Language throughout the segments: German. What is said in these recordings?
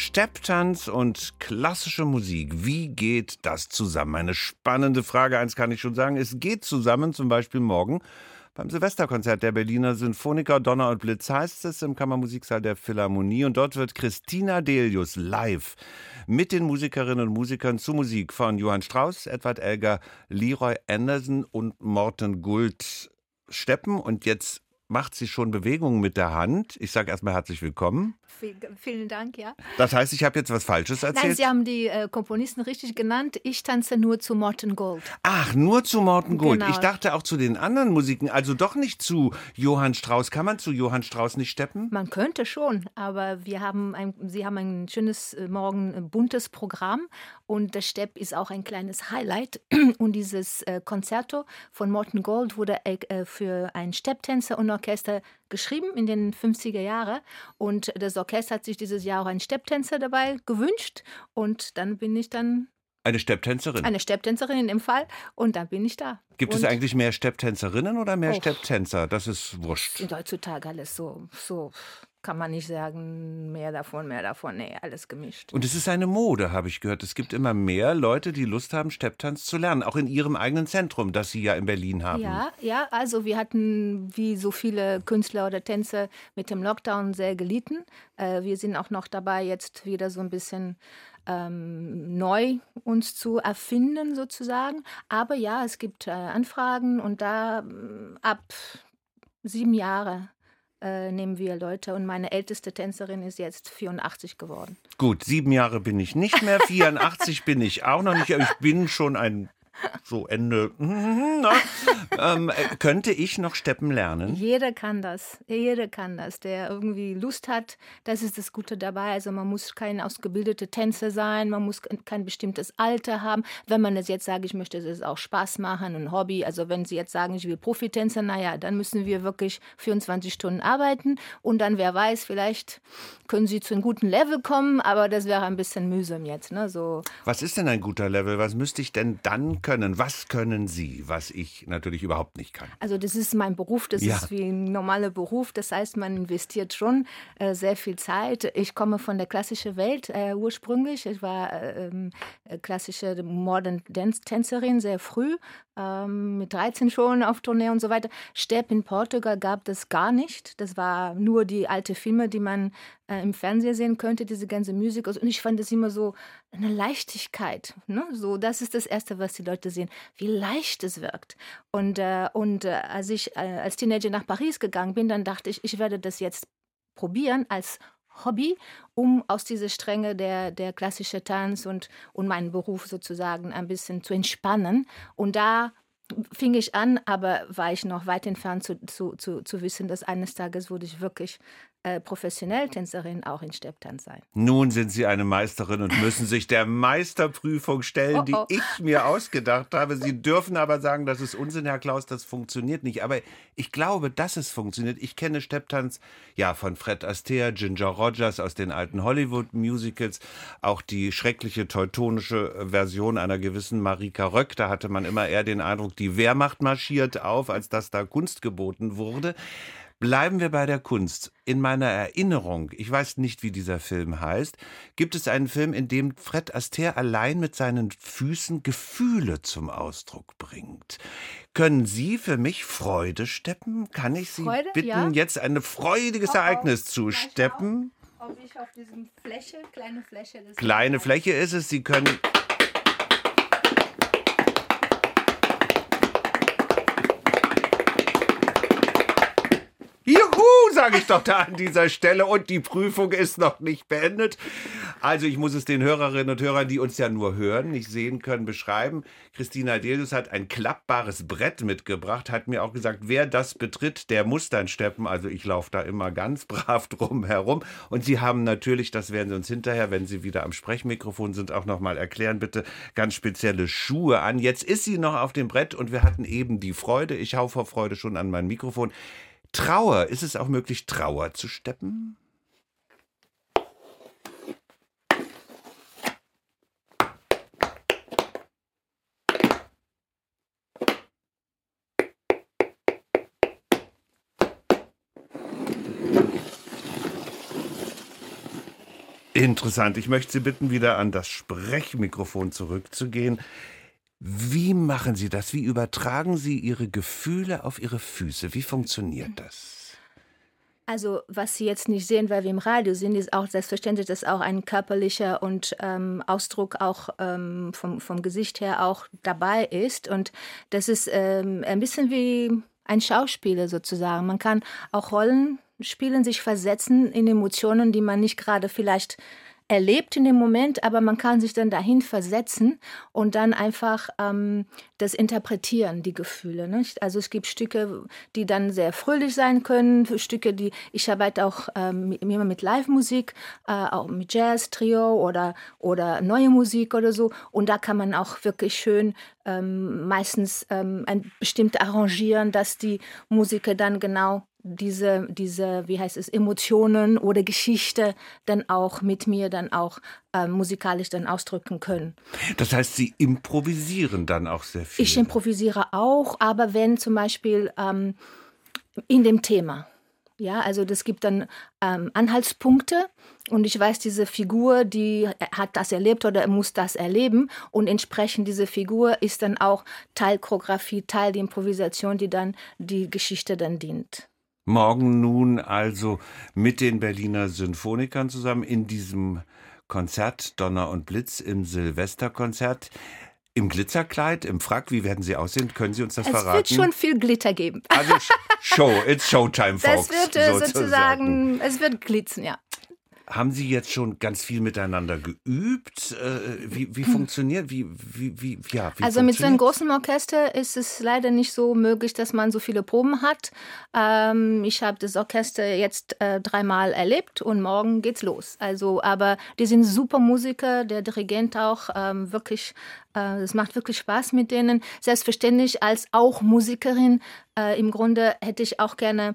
Stepptanz und klassische Musik. Wie geht das zusammen? Eine spannende Frage. Eins kann ich schon sagen. Es geht zusammen, zum Beispiel morgen beim Silvesterkonzert der Berliner Sinfoniker Donner und Blitz heißt es im Kammermusiksaal der Philharmonie. Und dort wird Christina Delius live mit den Musikerinnen und Musikern zu Musik von Johann Strauss, Edward Elgar, Leroy Anderson und Morten Guld steppen. Und jetzt macht sie schon Bewegungen mit der Hand. Ich sage erstmal herzlich willkommen. Vielen Dank, ja. Das heißt, ich habe jetzt was Falsches erzählt? Nein, Sie haben die äh, Komponisten richtig genannt. Ich tanze nur zu Morten Gold. Ach, nur zu Morten Gold. Genau. Ich dachte auch zu den anderen Musiken, also doch nicht zu Johann Strauss. Kann man zu Johann Strauss nicht steppen? Man könnte schon, aber wir haben ein, Sie haben ein schönes, äh, morgen äh, buntes Programm und der Stepp ist auch ein kleines Highlight. Und dieses äh, Concerto von Morten Gold wurde für einen Stepptänzer und Orchester geschrieben in den 50er Jahren. Und das Orchester hat sich dieses Jahr auch einen Stepptänzer dabei gewünscht. Und dann bin ich dann eine Stepptänzerin. Eine Stepptänzerin in dem Fall. Und dann bin ich da. Gibt und es eigentlich mehr Stepptänzerinnen oder mehr oh, Stepptänzer? Das ist wurscht. Sind heutzutage alles so, so kann man nicht sagen, mehr davon, mehr davon. Nee, alles gemischt. Und es ist eine Mode, habe ich gehört. Es gibt immer mehr Leute, die Lust haben, Stepptanz zu lernen, auch in ihrem eigenen Zentrum, das Sie ja in Berlin haben. Ja, ja, also wir hatten, wie so viele Künstler oder Tänzer, mit dem Lockdown sehr gelitten. Äh, wir sind auch noch dabei, jetzt wieder so ein bisschen ähm, neu uns zu erfinden, sozusagen. Aber ja, es gibt äh, Anfragen und da ab sieben Jahre äh, nehmen wir Leute. Und meine älteste Tänzerin ist jetzt 84 geworden. Gut, sieben Jahre bin ich nicht mehr, 84 bin ich auch noch nicht. Ich bin schon ein so Ende. Ähm, äh, könnte ich noch steppen lernen? Jeder kann das. Jeder kann das, der irgendwie Lust hat. Das ist das Gute dabei. Also man muss kein ausgebildeter Tänzer sein, man muss kein bestimmtes Alter haben. Wenn man es jetzt sagt, ich möchte es auch Spaß machen, ein Hobby. Also wenn Sie jetzt sagen, ich will Profitänzer, naja, dann müssen wir wirklich 24 Stunden arbeiten und dann, wer weiß, vielleicht können Sie zu einem guten Level kommen, aber das wäre ein bisschen mühsam jetzt. Ne? So. Was ist denn ein guter Level? Was müsste ich denn dann können? Was können Sie, was ich natürlich überhaupt nicht kann? Also das ist mein Beruf, das ja. ist wie ein normaler Beruf. Das heißt, man investiert schon äh, sehr viel Zeit. Ich komme von der klassischen Welt äh, ursprünglich. Ich war äh, ähm, klassische Modern Dance Tänzerin sehr früh, ähm, mit 13 schon auf Tournee und so weiter. Stepp in Portugal gab es gar nicht. Das war nur die alte Filme, die man äh, im Fernsehen sehen könnte, diese ganze Musik. Und ich fand das immer so eine Leichtigkeit. Ne? So, das ist das Erste, was die Leute sehen, wie leicht es wirkt. Und, äh, und äh, als ich äh, als Teenager nach Paris gegangen bin, dann dachte ich, ich werde das jetzt probieren als Hobby, um aus dieser Strenge der, der klassische Tanz und, und meinen Beruf sozusagen ein bisschen zu entspannen. Und da fing ich an, aber war ich noch weit entfernt zu, zu, zu, zu wissen, dass eines Tages würde ich wirklich äh, professionell Tänzerin auch in Stepptanz sein. Nun sind Sie eine Meisterin und müssen sich der Meisterprüfung stellen, oh, oh. die ich mir ausgedacht habe. Sie dürfen aber sagen, das ist Unsinn, Herr Klaus, das funktioniert nicht. Aber ich glaube, dass es funktioniert. Ich kenne Stepptanz ja von Fred Astaire, Ginger Rogers aus den alten Hollywood-Musicals, auch die schreckliche teutonische Version einer gewissen Marika Röck. Da hatte man immer eher den Eindruck, die Wehrmacht marschiert auf, als dass da Kunst geboten wurde. Bleiben wir bei der Kunst. In meiner Erinnerung, ich weiß nicht, wie dieser Film heißt, gibt es einen Film, in dem Fred Astaire allein mit seinen Füßen Gefühle zum Ausdruck bringt. Können Sie für mich Freude steppen? Kann ich Sie Freude? bitten, ja. jetzt ein freudiges oh, oh. Ereignis zu steppen? Ich auf diesem Fläche, kleine Fläche. Kleine Fläche ist es. Sie können sage ich doch da an dieser Stelle. Und die Prüfung ist noch nicht beendet. Also ich muss es den Hörerinnen und Hörern, die uns ja nur hören, nicht sehen können, beschreiben. Christina Delius hat ein klappbares Brett mitgebracht, hat mir auch gesagt, wer das betritt, der muss dann steppen. Also ich laufe da immer ganz brav drum herum. Und Sie haben natürlich, das werden Sie uns hinterher, wenn Sie wieder am Sprechmikrofon sind, auch nochmal erklären, bitte ganz spezielle Schuhe an. Jetzt ist sie noch auf dem Brett und wir hatten eben die Freude. Ich hau vor Freude schon an mein Mikrofon. Trauer, ist es auch möglich, Trauer zu steppen? Interessant. Ich möchte Sie bitten, wieder an das Sprechmikrofon zurückzugehen. Wie machen Sie das? Wie übertragen Sie Ihre Gefühle auf Ihre Füße? Wie funktioniert das? Also was Sie jetzt nicht sehen, weil wir im Radio sind, ist auch selbstverständlich, dass auch ein körperlicher und ähm, Ausdruck auch ähm, vom, vom Gesicht her auch dabei ist. Und das ist ähm, ein bisschen wie ein Schauspieler sozusagen. Man kann auch Rollen spielen, sich versetzen in Emotionen, die man nicht gerade vielleicht erlebt in dem Moment, aber man kann sich dann dahin versetzen und dann einfach ähm, das interpretieren, die Gefühle. Nicht? Also es gibt Stücke, die dann sehr fröhlich sein können, Stücke, die ich arbeite auch ähm, immer mit Live-Musik, äh, auch mit Jazz, Trio oder, oder neue Musik oder so. Und da kann man auch wirklich schön ähm, meistens ähm, ein bestimmt arrangieren, dass die Musiker dann genau diese, diese, wie heißt es, Emotionen oder Geschichte dann auch mit mir dann auch äh, musikalisch dann ausdrücken können. Das heißt, Sie improvisieren dann auch sehr viel? Ich improvisiere auch, aber wenn zum Beispiel ähm, in dem Thema. Ja, also das gibt dann ähm, Anhaltspunkte und ich weiß, diese Figur, die hat das erlebt oder muss das erleben und entsprechend diese Figur ist dann auch Teil Choreografie, Teil der Improvisation, die dann die Geschichte dann dient. Morgen nun also mit den Berliner Symphonikern zusammen in diesem Konzert Donner und Blitz im Silvesterkonzert. Im Glitzerkleid, im Frack, wie werden Sie aussehen? Können Sie uns das es verraten? Es wird schon viel Glitter geben. Also Show, it's Showtime, folks. Das wird äh, sozusagen, sozusagen es wird glitzen, ja. Haben Sie jetzt schon ganz viel miteinander geübt? Äh, wie, wie funktioniert, wie, wie, wie, ja, wie Also mit so einem großen Orchester ist es leider nicht so möglich, dass man so viele Proben hat. Ähm, ich habe das Orchester jetzt äh, dreimal erlebt und morgen geht's los. Also, aber die sind super Musiker, der Dirigent auch, ähm, wirklich äh, es macht wirklich Spaß mit denen. Selbstverständlich als auch Musikerin. Äh, Im Grunde hätte ich auch gerne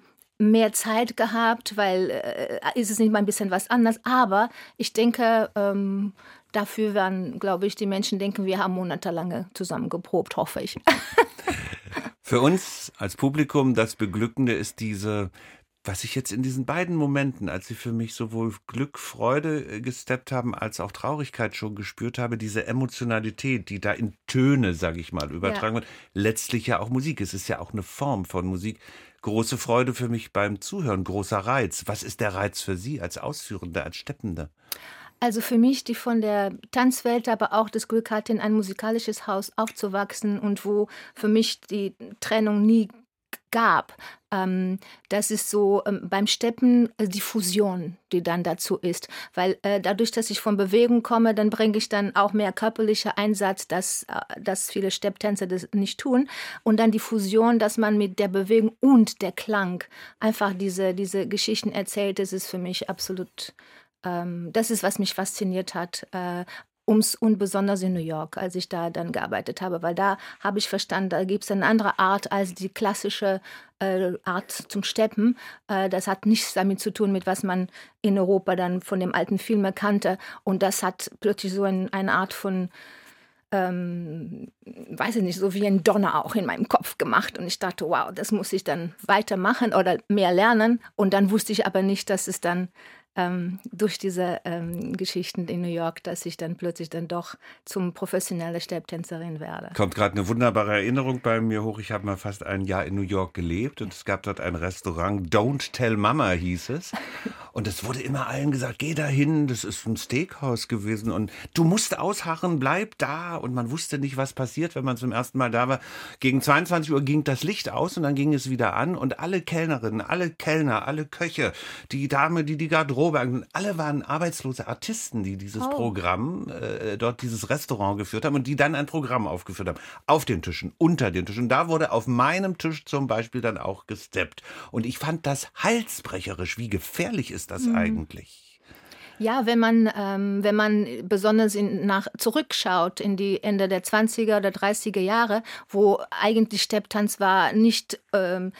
mehr Zeit gehabt, weil äh, ist es nicht mal ein bisschen was anderes. Aber ich denke, ähm, dafür werden, glaube ich, die Menschen denken, wir haben monatelang zusammen geprobt, hoffe ich. Für uns als Publikum, das Beglückende ist diese was ich jetzt in diesen beiden Momenten, als sie für mich sowohl Glück, Freude äh, gesteppt haben, als auch Traurigkeit schon gespürt habe, diese Emotionalität, die da in Töne, sage ich mal, übertragen ja. wird, letztlich ja auch Musik. Es ist ja auch eine Form von Musik, große Freude für mich beim Zuhören, großer Reiz. Was ist der Reiz für Sie als Ausführende, als Steppende? Also für mich, die von der Tanzwelt, aber auch das Glück hatte, in ein musikalisches Haus aufzuwachsen und wo für mich die Trennung nie gab. Ähm, das ist so ähm, beim Steppen äh, die Fusion, die dann dazu ist. Weil äh, dadurch, dass ich von Bewegung komme, dann bringe ich dann auch mehr körperlicher Einsatz, dass, äh, dass viele Stepptänzer das nicht tun. Und dann die Fusion, dass man mit der Bewegung und der Klang einfach diese, diese Geschichten erzählt, das ist für mich absolut ähm, das ist, was mich fasziniert hat. Ums und besonders in New York, als ich da dann gearbeitet habe, weil da habe ich verstanden, da gibt es eine andere Art als die klassische äh, Art zum Steppen. Äh, das hat nichts damit zu tun, mit was man in Europa dann von dem alten Film kannte. Und das hat plötzlich so ein, eine Art von ähm, weiß ich nicht, so wie ein Donner auch in meinem Kopf gemacht. Und ich dachte, wow, das muss ich dann weitermachen oder mehr lernen. Und dann wusste ich aber nicht, dass es dann ähm, durch diese ähm, Geschichten in New York, dass ich dann plötzlich dann doch zum professionellen Stepptänzerin werde. Kommt gerade eine wunderbare Erinnerung bei mir hoch. Ich habe mal fast ein Jahr in New York gelebt und es gab dort ein Restaurant, Don't Tell Mama hieß es. Und es wurde immer allen gesagt, geh da hin, das ist ein Steakhouse gewesen und du musst ausharren, bleib da. Und man wusste nicht, was passiert, wenn man zum ersten Mal da war. Gegen 22 Uhr ging das Licht aus und dann ging es wieder an und alle Kellnerinnen, alle Kellner, alle Köche, die Dame, die die Garderobe, alle waren arbeitslose Artisten, die dieses oh. Programm, äh, dort dieses Restaurant geführt haben und die dann ein Programm aufgeführt haben. Auf den Tischen, unter den Tischen. Da wurde auf meinem Tisch zum Beispiel dann auch gesteppt. Und ich fand das halsbrecherisch, wie gefährlich ist ist das mhm. eigentlich? Ja, wenn man, ähm, wenn man besonders in, nach zurückschaut in die Ende der 20er oder 30er Jahre, wo eigentlich Stepptanz war nicht ähm,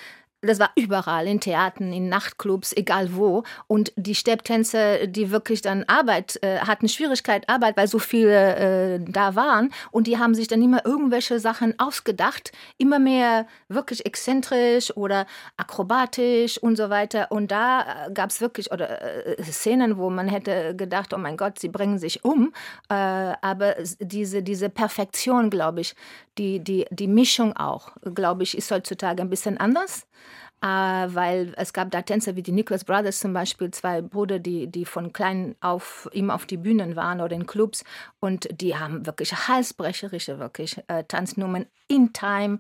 das war überall, in Theatern, in Nachtclubs, egal wo. Und die Stepptänzer, die wirklich dann Arbeit, äh, hatten Schwierigkeit Arbeit, weil so viele äh, da waren. Und die haben sich dann immer irgendwelche Sachen ausgedacht, immer mehr wirklich exzentrisch oder akrobatisch und so weiter. Und da äh, gab es wirklich oder, äh, Szenen, wo man hätte gedacht, oh mein Gott, sie bringen sich um. Äh, aber diese, diese Perfektion, glaube ich, die, die, die Mischung auch, glaube ich, ist heutzutage ein bisschen anders. Äh, weil es gab da Tänzer wie die Nicholas Brothers zum Beispiel, zwei Brüder, die, die von klein auf immer auf die Bühnen waren oder in Clubs und die haben wirklich halsbrecherische wirklich äh, Tanznummern in Time,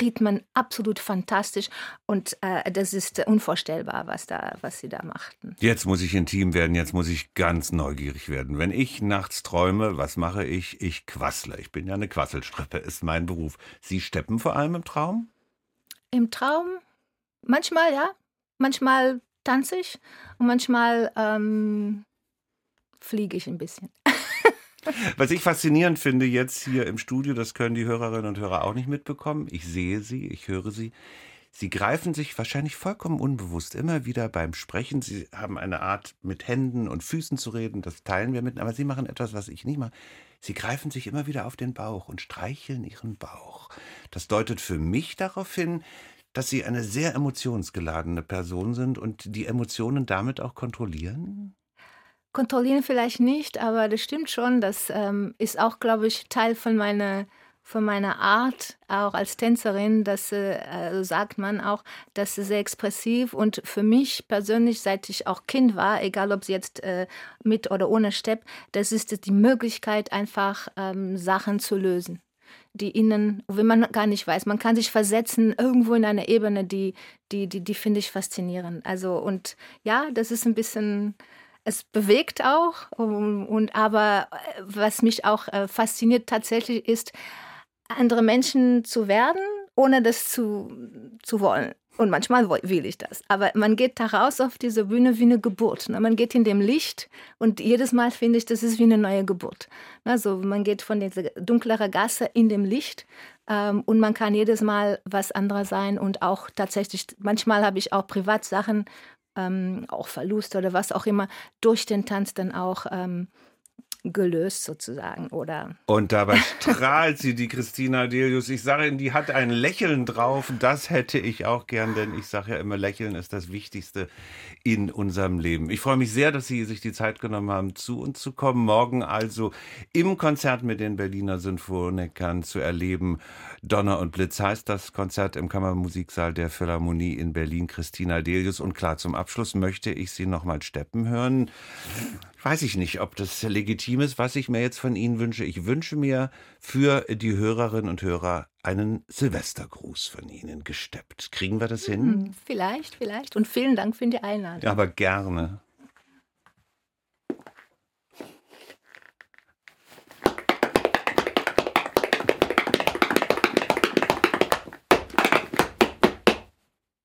Rhythmen absolut fantastisch und äh, das ist unvorstellbar, was da, was sie da machten. Jetzt muss ich intim werden, jetzt muss ich ganz neugierig werden. Wenn ich nachts träume, was mache ich? Ich quassle. Ich bin ja eine Quasselstrippe, ist mein Beruf. Sie steppen vor allem im Traum? Im Traum Manchmal ja, manchmal tanze ich und manchmal ähm, fliege ich ein bisschen. Was ich faszinierend finde jetzt hier im Studio, das können die Hörerinnen und Hörer auch nicht mitbekommen. Ich sehe sie, ich höre sie. Sie greifen sich wahrscheinlich vollkommen unbewusst immer wieder beim Sprechen. Sie haben eine Art, mit Händen und Füßen zu reden, das teilen wir mit, aber Sie machen etwas, was ich nicht mache. Sie greifen sich immer wieder auf den Bauch und streicheln Ihren Bauch. Das deutet für mich darauf hin, dass Sie eine sehr emotionsgeladene Person sind und die Emotionen damit auch kontrollieren? Kontrollieren vielleicht nicht, aber das stimmt schon. Das ähm, ist auch, glaube ich, Teil von meiner, von meiner Art, auch als Tänzerin. Das äh, also sagt man auch, das ist sehr expressiv. Und für mich persönlich, seit ich auch Kind war, egal ob sie jetzt äh, mit oder ohne Stepp, das ist die Möglichkeit, einfach ähm, Sachen zu lösen die innen, wenn man gar nicht weiß, man kann sich versetzen irgendwo in eine Ebene, die, die, die, die finde ich faszinierend. Also und ja, das ist ein bisschen, es bewegt auch und, und aber äh, was mich auch äh, fasziniert tatsächlich ist, andere Menschen zu werden, ohne das zu, zu wollen. Und manchmal will ich das. Aber man geht da raus auf diese Bühne wie eine Geburt. Ne? Man geht in dem Licht und jedes Mal finde ich, das ist wie eine neue Geburt. Also man geht von dieser dunkleren Gasse in dem Licht ähm, und man kann jedes Mal was anderes sein und auch tatsächlich, manchmal habe ich auch Privatsachen, ähm, auch Verlust oder was auch immer, durch den Tanz dann auch ähm, gelöst sozusagen, oder? Und dabei strahlt sie, die Christina Delius. Ich sage Ihnen, die hat ein Lächeln drauf. Das hätte ich auch gern, denn ich sage ja immer, Lächeln ist das Wichtigste in unserem Leben. Ich freue mich sehr, dass Sie sich die Zeit genommen haben, zu uns zu kommen. Morgen also im Konzert mit den Berliner Sinfonikern zu erleben. Donner und Blitz heißt das Konzert im Kammermusiksaal der Philharmonie in Berlin. Christina Delius. Und klar, zum Abschluss möchte ich Sie nochmal steppen hören weiß ich nicht, ob das legitim ist, was ich mir jetzt von Ihnen wünsche. Ich wünsche mir für die Hörerinnen und Hörer einen Silvestergruß von Ihnen gesteppt. Kriegen wir das hin? Hm, vielleicht, vielleicht. Und vielen Dank für die Einladung. Aber gerne.